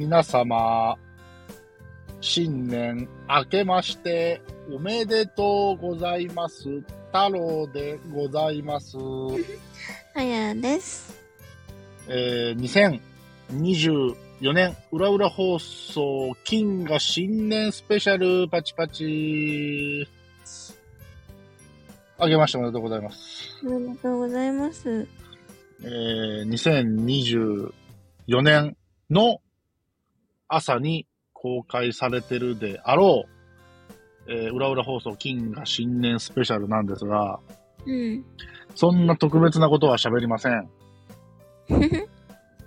皆様、新年明けましておめでとうございます。太郎でございます。あやです。えー、2024年裏裏放送金河新年スペシャルパチパチ。あげましておめでとうございます。おめでとうございます。えー、2024年の朝に公開されてるであろう、えー、裏裏放送金河新年スペシャルなんですが、うん。そんな特別なことは喋りません。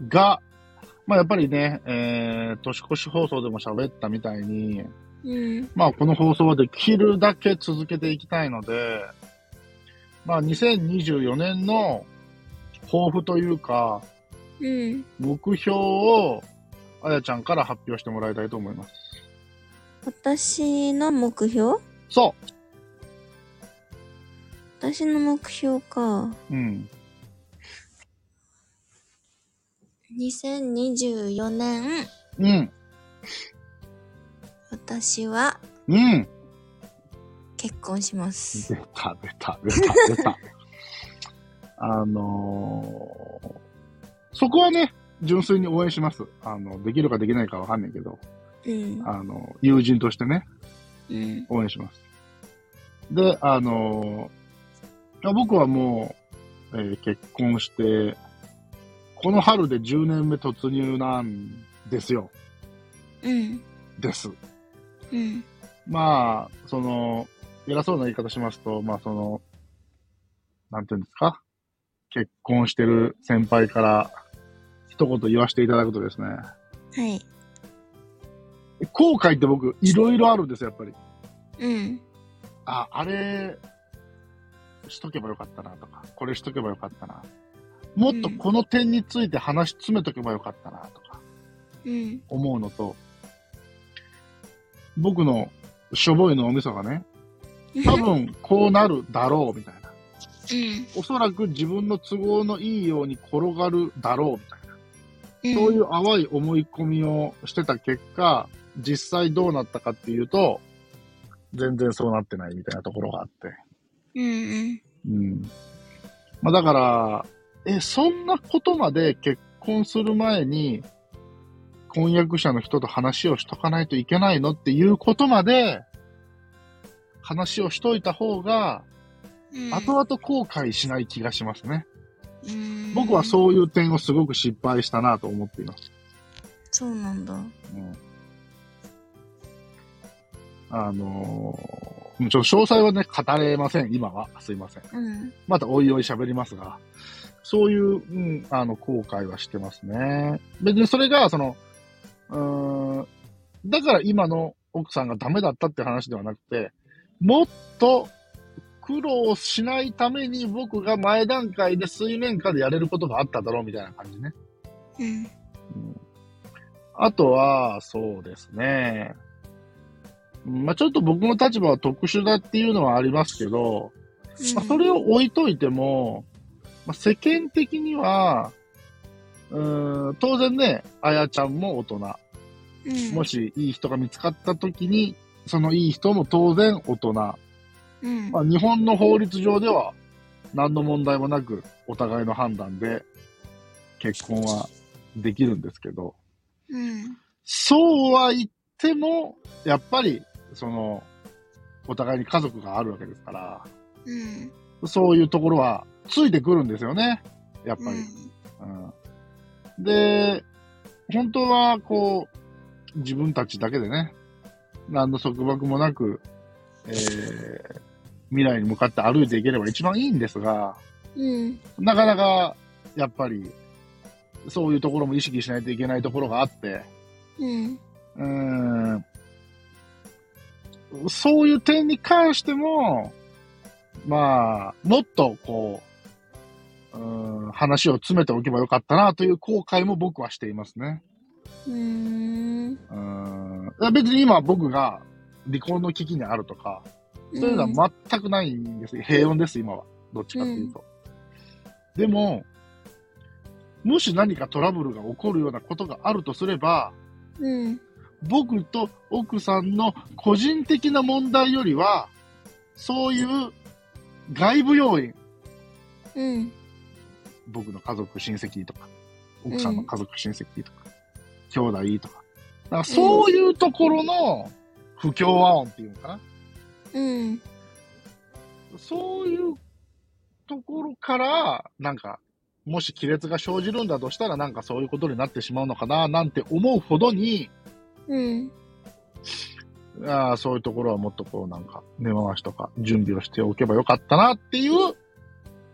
が、まあやっぱりね、えー、年越し放送でも喋ったみたいに、うん。まあこの放送はできるだけ続けていきたいので、まあ2024年の抱負というか、うん。目標をあやちゃんから発表してもらいたいと思います。私の目標？そ私の目標か。う。うん。2024年、うん。私はうん。結婚します。出た、出た、出た、出た。あのー、そこはね、純粋に応援します。あの、できるかできないかわかんないけど、うん。あの、友人としてね、うん。応援します。で、あの僕はもう、えー結婚して、この春で10年目突入なんですよ。うん。です。うん。まあ、その、偉そうな言い方しますと、まあその、なんていうんですか？結婚してる先輩から一言言わせていただくとですね、はい。後悔って僕いろいろあるんですよ、やっぱり。うん。あ、あれ、しとけばよかったなとか、これしとけばよかったな。もっとこの点について話詰めとけばよかったなとかうん。思うのと、僕のしょぼいのお味噌がね、多分こうなるだろうみたいな。うん。おそらく自分の都合のいいように転がるだろうみたいな。うん。そういう淡い思い込みをしてた結果、実際どうなったかっていうと、全然そうなってないみたいなところがあって。うん。うん。まあだから、え、そんなことまで結婚する前に、婚約者の人と話をしとかないといけないのっていうことまで、話をしといた方が、うん。後々後悔しない気がしますね。うん。僕はそういう点をすごく失敗したなと思っています。そうなんだ。うん、あのーちょっと詳細はね、語れません、今は。すいません。うん。またおいおい喋りますが、そういう、うん、あの、後悔はしてますね。別にそれが、その、うーん、だから今の奥さんがダメだったって話ではなくて、もっと苦労しないために僕が前段階で水面下でやれることがあっただろうみたいな感じね。うん。うんあとは、そうですね。まあちょっと僕の立場は特殊だっていうのはありますけど、まあ、それを置いといても、まあ、世間的には、うーん、当然ね、あやちゃんも大人。うん、もしいい人が見つかった時に、そのいい人も当然大人。うん。まあ、日本の法律上では何の問題もなくお互いの判断で結婚はできるんですけど、うん。そうは言っても、やっぱり、その、お互いに家族があるわけですから、うん。そういうところはついてくるんですよね。やっぱり。うん、で、本当は、こう、自分たちだけでね、何の束縛もなく、えー、未来に向かって歩いていければ一番いいんですが、うん。なかなか、やっぱり、そういうところも意識しないといけないところがあって、うん。うーん、そういう点に関しても、まあ、もっとこう、うーん話を詰めておけばよかったなという後悔も僕はしていますね。うーん。うーん別に今僕が離婚の危機にあるとか、そういうのは全くないんです。平穏です、今は。どっちかっていうと。でも、もし何かトラブルが起こるようなことがあるとすれば、うん。僕と奥さんの個人的な問題よりは、そういう外部要因、うん。僕の家族、親戚とか、奥さんの家族、親戚とか、兄弟とか。だからそういうところの不協和音っていうのかな。うん。そういうところから、なんか、もし亀裂が生じるんだとしたら、なんかそういうことになってしまうのかな、なんて思うほどに、うん。あーそういうところはもっとこう、なんか、根回しとか準備をしておけばよかったなっていう、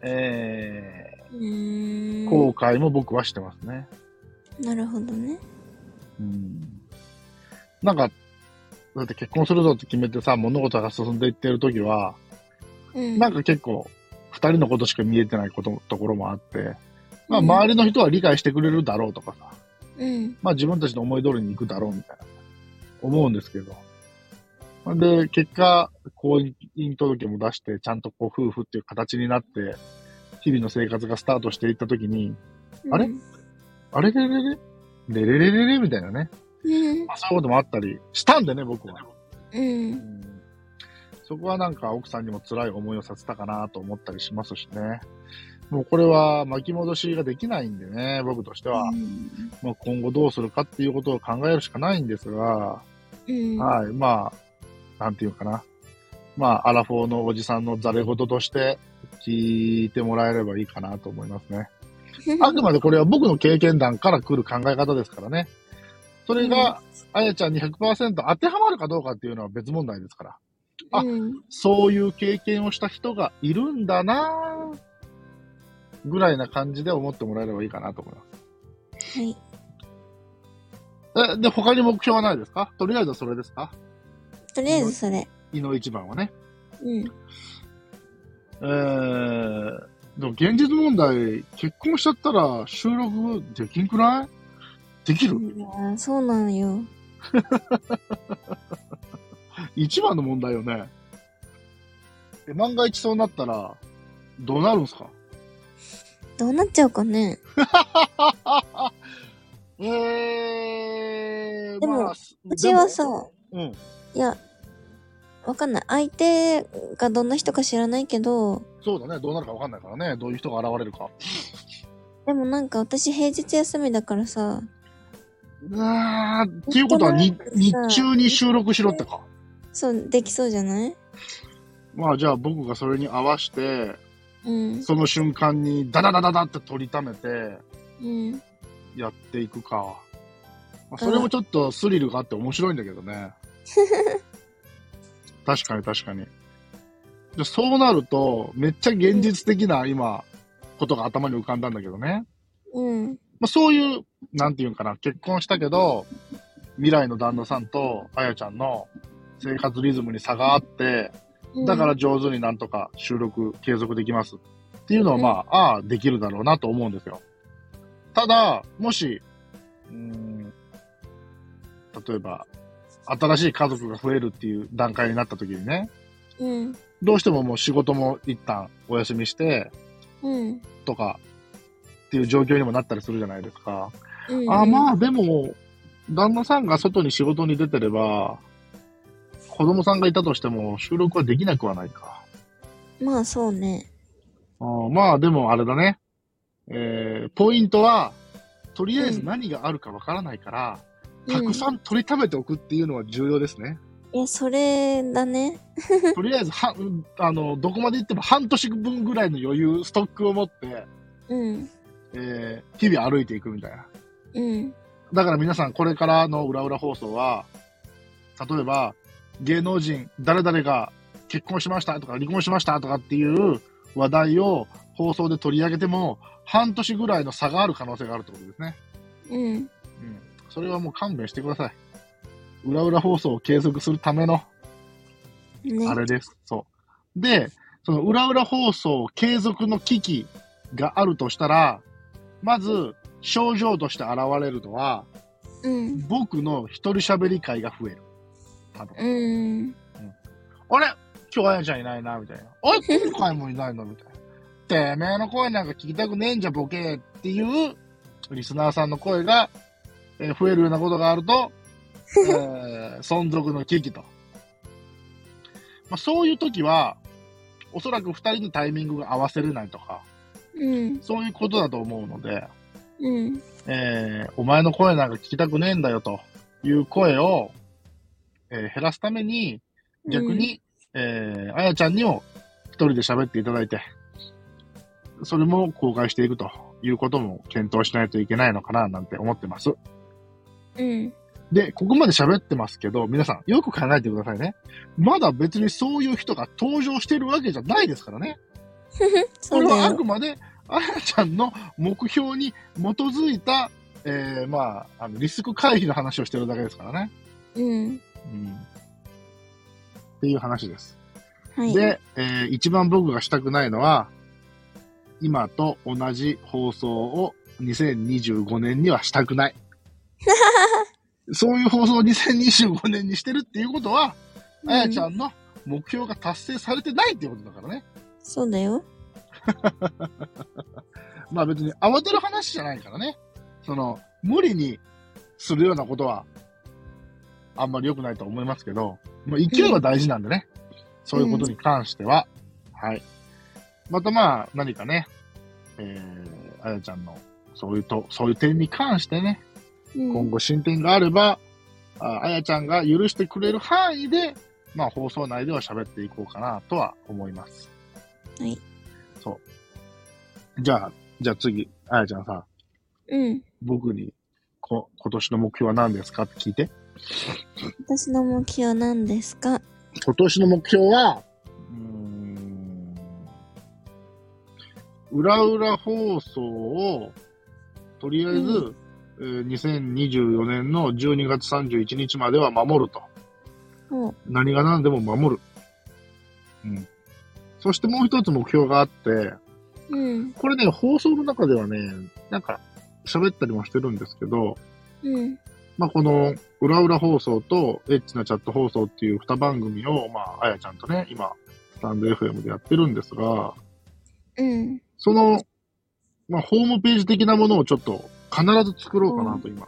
え。ー、後悔も僕はしてますね。なるほどね。うん。なんか、だって結婚するぞって決めてさ、物事が進んでいってるときは、うん。なんか結構、二人のことしか見えてないこと、ところもあって、まあうん。周りの人は理解してくれるだろうとかさ、うん。まあ自分たちの思い通りに行くだろうみたいな、思うんですけど。で、結果、婚姻届も出して、ちゃんとこう夫婦っていう形になって、日々の生活がスタートしていったときに、あれ？あれ？れ？れ？れ？れ？れ？れ？れ？れ？みたいなね。うん。まあ、そういうこともあったりしたんでね、僕は。うん。そこはなんか奥さんにも辛い思いをさせたかなと思ったりしますしね。もうこれは巻き戻しができないんでね、僕としては。もう今後どうするかっていうことを考えるしかないんですが、うん。はい、まあ、なんていうかな。まあ、アラフォーのおじさんのザレ事として聞いてもらえればいいかなと思いますね。あくまでこれは僕の経験談から来る考え方ですからね。それが、あやちゃんに100%当てはまるかどうかっていうのは別問題ですから。あうん。そういう経験をした人がいるんだなぁぐらいな感じで思ってもらえればいいかなと思いはい。ます。え、で、他に目標はないですか？とりあえずはそれですか？とりあえずそれ。胃の一番はね。うん。えー、でも現実問題、結婚しちゃったら収録できんくない？できる、いやーそうなのよ。一番の問題よね。え、万が一そうなったら、どうなるんすか？どうなっちゃうかね。えー、でもまあ、うちはさ、うん。いや、わかんない。相手がどんな人か知らないけど、そうだね。どうなるかわかんないからね。どういう人が現れるか。でもなんか私平日休みだからさ、あーっていうことはに日中に収録しろってか？そう、できそうじゃない？まあじゃあ僕がそれに合わせて、うん。その瞬間にダダダダダって取りためてうん。やっていくか。まあ、それもちょっとスリルがあって面白いんだけどね。確かに確かに。でそうなると、めっちゃ現実的な今、ことが頭に浮かんだんだけどね。うん。まあ、そういう、なんていうんかな、結婚したけど、未来の旦那さんとあやちゃんの生活リズムに差があって、だから上手になんとか収録継続できますっていうのはまあ、ああ、できるだろうなと思うんですよ。ただ、もし、うーん、例えば、新しい家族が増えるっていう段階になった時にね、うん。どうしてももう仕事も一旦お休みして、うん。とか、っていう状況にもなったりするじゃないですか。うん。あ、まあでも、旦那さんが外に仕事に出てれば、子供さんがいたとしても収録はできなくはないか。まあそうね。あーまあでもあれだね。えー、ポイントは、とりあえず何があるかわからないから、たくさん取りためておくっていうのは重要ですね。いや、それだね。とりあえずは、うんあの、どこまで行っても半年分ぐらいの余裕、ストックを持って、うん。えー、日々歩いていくみたいな。うん。だから皆さんこれからの裏裏放送は、例えば芸能人誰々が結婚しましたとか離婚しましたとかっていう話題を放送で取り上げても半年ぐらいの差がある可能性があるってことですね。うん。うん。それはもう勘弁してください。裏裏放送を継続するためのね。あれです。そう。で、その裏裏放送継続の危機があるとしたら、まず症状として現れるのは、うん。僕の一人喋り会が増える。多分。うん。あれ？今日あやちゃんいないな、みたいな。あれ？今回もいないの？みたいな。てめえの声なんか聞きたくねえんじゃ、ボケっていうリスナーさんの声がえー増えるようなことがあると、えー存続の危機と。まあ、そういう時は、おそらく二人にタイミングが合わせれないとか、うん。そういうことだと思うので、うん。えーお前の声なんか聞きたくねえんだよという声を、えー減らすために、逆に、えーあやちゃんにも一人で喋っていただいて、それも公開していくということも検討しないといけないのかななんて思ってます。うん。で、ここまで喋ってますけど、皆さんよく考えてくださいね。まだ別にそういう人が登場してるわけじゃないですからね。これはあく。まで、あやちゃんの目標に基づいた、えー、まあ、あの、リスク回避の話をしてるだけですからね。うん。うん。っていう話です。はい。で、えー一番僕がしたくないのは、今と同じ放送を2025年にはしたくない。そういう放送を2025年にしてるっていうことは、あやちゃん。んの目標が達成されてないっていうことだからね。そうだよ。まあ別に慌てる話じゃないからね。その、無理にするようなことは、あんまり良くないと思いますけど、まあ勢いは大事なんでね。そういうことに関しては、はい。またまあ、何かね、えー、あやちゃんの、そういうと、そういう点に関してね、うん。今後進展があれば、ああやちゃんが許してくれる範囲で、まあ放送内では喋っていこうかなとは思います。はい。そう。じゃあ、じゃあ次、あやちゃんさ、うん。僕にこ今年の目標は何ですかって聞いて。私の目標は何ですか？今年の目標は、うーん、裏裏放送を、とりあえず、うえー2024年の12月31日までは守ると。お何が何でも守る。うん。そしてもう一つ目標があって、うん。これね、放送の中ではね、なんか、喋ったりもしてるんですけど、うん。まあ、この、裏裏放送と、エッチなチャット放送っていう二番組を、まあ、あやちゃんとね、今、スタンド FM でやってるんですが、うん。その、まあ、ホームページ的なものをちょっと、必ず作ろうかなと今、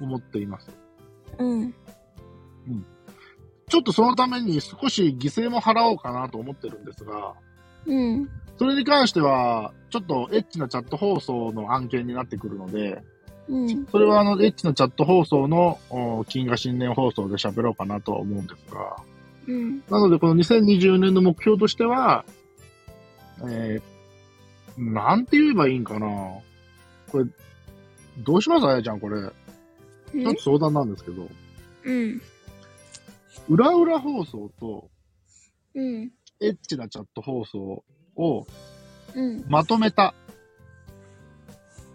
思っています。うん。ちょっとそのために少し犠牲も払おうかなと思ってるんですが、うん。それに関しては、ちょっとエッチなチャット放送の案件になってくるので、うん。それはあの、エッチなチャット放送の、お金河新年放送で喋ろうかなとは思うんですが、うん。なのでこの2024年の目標としては、えー、なんて言えばいいんかなこれ、どうします？あやちゃんこれ。ちょっと相談なんですけど、うん。裏裏放送とうん。エッチなチャット放送をうん。まとめた、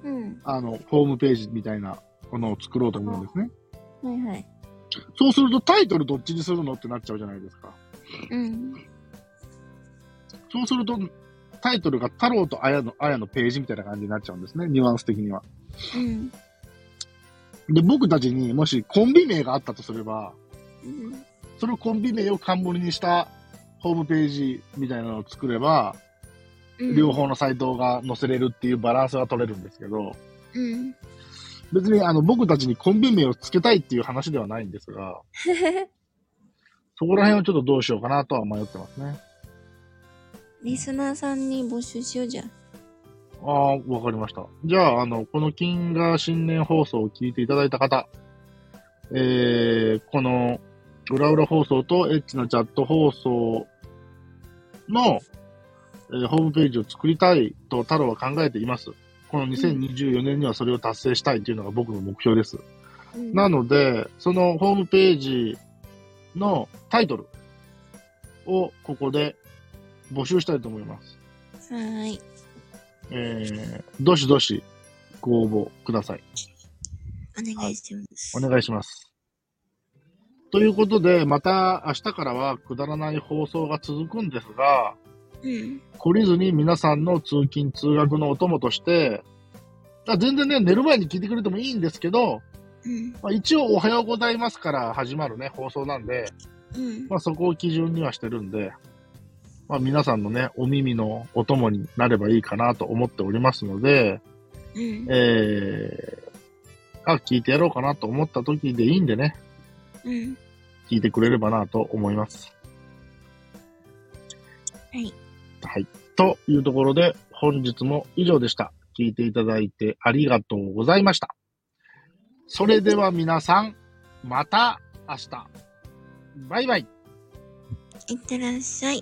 うん。あの、ホームページみたいなものを作ろうと思うんですね。はいはい。そうするとタイトルどっちにするのってなっちゃうじゃないですか。うん。そうすると、タイトルが太郎とあやの、あやのページみたいな感じになっちゃうんですね。ニュアンス的には。うん。で、僕たちにもしコンビ名があったとすれば、うん。そのコンビ名を冠にしたホームページみたいなのを作れば、両。方のサイトが載せれるっていうバランスが取れるんですけど、うん。別にあの僕たちにコンビ名をつけたいっていう話ではないんですが、そこら辺をちょっとどうしようかなとは迷ってますね。リスナーさんに募集しようじゃん。ああ、わかりました。じゃあ、あの、この金河新年放送を聞いていただいた方、えー、この、裏裏放送とエッチなチャット放送の、えーホームページを作りたいと太郎は考えています。この2024年にはそれを達成したいというのが僕の目標です。うんなので、そのホームページのタイトルをここで募集したいと思います。はーい。えー、どしどしご応募ください。お願いします。お願いします。ということで、また明日からはくだらない放送が続くんですが、うん。懲りずに皆さんの通勤通学のお供として、あ全然ね、寝る前に聞いてくれてもいいんですけど、うん。まあ、一応おはようございますから始まるね、放送なんで、うん。まあ、そこを基準にはしてるんで、まあ、皆さんのね、お耳のお供になればいいかなと思っておりますので、うん。えー、あ、聞いてやろうかなと思った時でいいんでね、うん。聞いてくれればなと思います。はい。はい。というところで、本日も以上でした。聞いていただいてありがとうございました。それでは皆さん、また明日。バイバイ。いってらっしゃい。